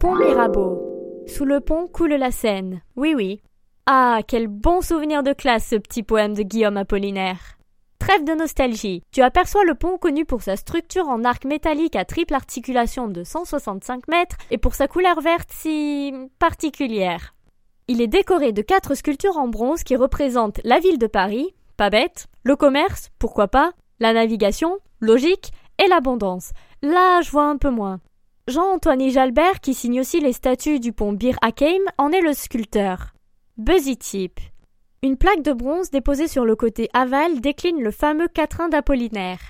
Pont Mirabeau. Sous le pont coule la Seine. Oui, oui. Ah, quel bon souvenir de classe ce petit poème de Guillaume Apollinaire. Trêve de nostalgie. Tu aperçois le pont connu pour sa structure en arc métallique à triple articulation de 165 mètres et pour sa couleur verte si particulière. Il est décoré de quatre sculptures en bronze qui représentent la ville de Paris, pas bête, le commerce, pourquoi pas, la navigation, logique, et l'abondance. Là, je vois un peu moins. Jean-Antoine Jalbert, qui signe aussi les statues du pont Bir Hakeim, en est le sculpteur. Buzzy. Une plaque de bronze déposée sur le côté aval décline le fameux quatrain d'Apollinaire.